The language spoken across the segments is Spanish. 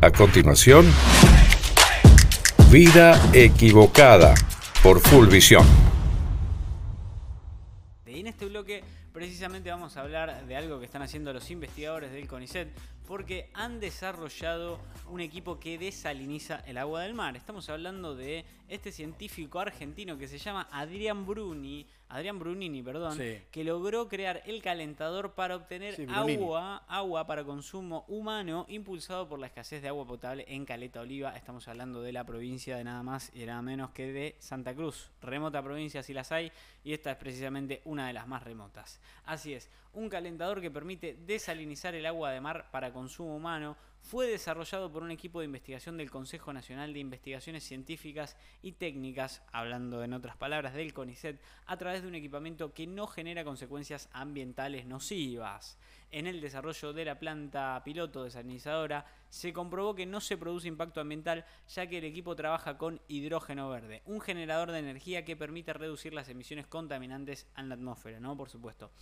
A continuación, Vida Equivocada por Full Visión. En este bloque precisamente vamos a hablar de algo que están haciendo los investigadores del CONICET porque han desarrollado un equipo que desaliniza el agua del mar. Estamos hablando de este científico argentino que se llama Adrián Bruni, Adrián Brunini, perdón, que logró crear el calentador para obtener agua, agua para consumo humano impulsado por la escasez de agua potable en Caleta Oliva. Estamos hablando de la provincia de nada más y nada menos que de Santa Cruz. Remota provincia si las hay y esta es precisamente una de las más remotas. Así es, un calentador que permite desalinizar el agua de mar para consumo humano fue desarrollado por un equipo de investigación del Consejo Nacional de Investigaciones Científicas y Técnicas, hablando en otras palabras del CONICET, a través de un equipamiento que no genera consecuencias ambientales nocivas. En el desarrollo de la planta piloto desalinizadora se comprobó que no se produce impacto ambiental ya que el equipo trabaja con hidrógeno verde, un generador de energía que permite reducir las emisiones contaminantes en la atmósfera, ¿no? Por supuesto.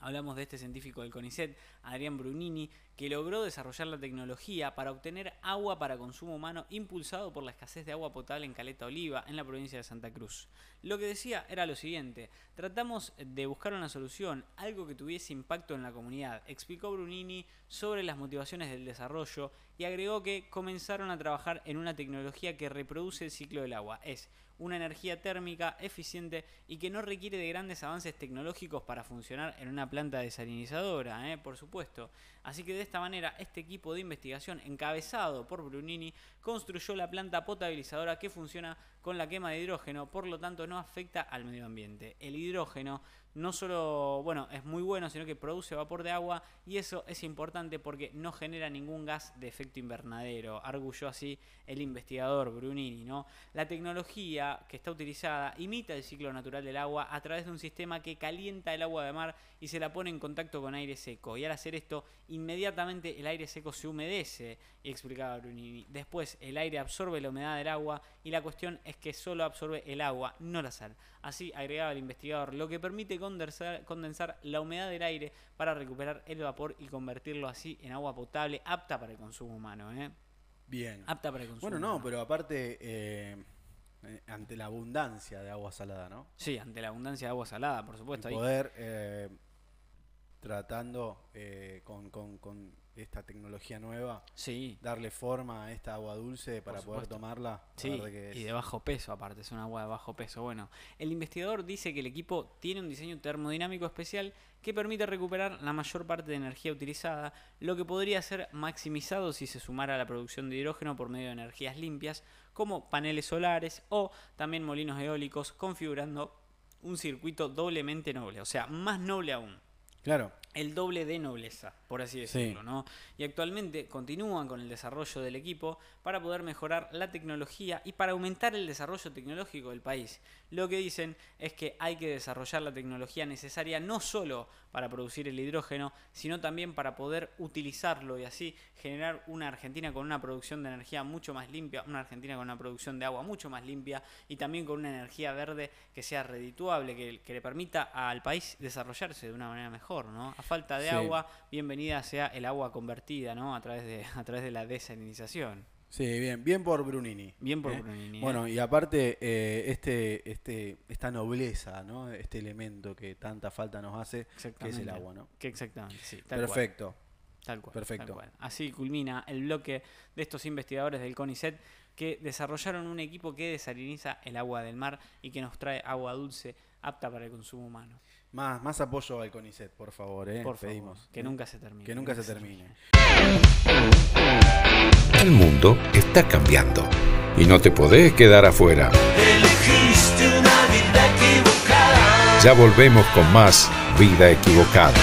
Hablamos de este científico del CONICET, Adrián Brunini, que logró desarrollar la tecnología para obtener agua para consumo humano impulsado por la escasez de agua potable en Caleta Oliva, en la provincia de Santa Cruz. Lo que decía era lo siguiente, tratamos de buscar una solución, algo que tuviese impacto en la comunidad, explicó Brunini sobre las motivaciones del desarrollo y agregó que comenzaron a trabajar en una tecnología que reproduce el ciclo del agua, es una energía térmica eficiente y que no requiere de grandes avances tecnológicos para funcionar en una planta desalinizadora, ¿eh? por supuesto. Así que de esta manera, este equipo de investigación encabezado por Brunini construyó la planta potabilizadora que funciona con la quema de hidrógeno, por lo tanto no afecta al medio ambiente. El hidrógeno no solo, bueno, es muy bueno, sino que produce vapor de agua y eso es importante porque no genera ningún gas de efecto invernadero, arguyó así el investigador Brunini, ¿no? La tecnología que está utilizada imita el ciclo natural del agua a través de un sistema que calienta el agua de mar y se la pone en contacto con aire seco y al hacer esto inmediatamente el aire seco se humedece, explicaba Brunini. Después el aire absorbe la humedad del agua y la cuestión es que solo absorbe el agua, no la sal. Así agregaba el investigador, lo que permite condensar, la humedad del aire para recuperar el vapor y convertirlo así en agua potable apta para el consumo humano. ¿eh? Bien. Apta para el consumo. Bueno, no, pero aparte, eh, eh, ante la abundancia de agua salada, ¿no? Sí, ante la abundancia de agua salada, por supuesto. Y poder, tratando con, con, con esta tecnología nueva, sí. darle forma a esta agua dulce para poder tomarla. Sí, y de bajo peso aparte, es un agua de bajo peso. Bueno, el investigador dice que el equipo tiene un diseño termodinámico especial que permite recuperar la mayor parte de energía utilizada, lo que podría ser maximizado si se sumara a la producción de hidrógeno por medio de energías limpias, como paneles solares o también molinos eólicos, configurando un circuito doblemente noble, o sea, más noble aún. Claro. El doble de nobleza, por así decirlo, ¿no? Y actualmente continúan con el desarrollo del equipo para poder mejorar la tecnología y para aumentar el desarrollo tecnológico del país. Lo que dicen es que hay que desarrollar la tecnología necesaria no solo para producir el hidrógeno, sino también para poder utilizarlo y así generar una Argentina con una producción de energía mucho más limpia, una Argentina con una producción de agua mucho más limpia y también con una energía verde que sea redituable, que, que le permita al país desarrollarse de una manera mejor, ¿no? A falta de agua, bienvenida sea el agua convertida, ¿no? A través de, a través de la desalinización. Sí, bien, bien por Brunini. Bien por ¿eh? Brunini. ¿eh? Bueno, y aparte, eh, este, este, esta nobleza, ¿no? Este elemento que tanta falta nos hace, que es el agua, ¿no? Que exactamente, sí. Perfecto. Tal cual. Perfecto. Así culmina el bloque de estos investigadores del CONICET que desarrollaron un equipo que desaliniza el agua del mar y que nos trae agua dulce apta para el consumo humano. Más, más apoyo al CONICET, por favor, ¿eh? Por Pedimos. que nunca se termine. Que nunca se termine. El mundo está cambiando y no te podés quedar afuera. Ya volvemos con más Vida Equivocada.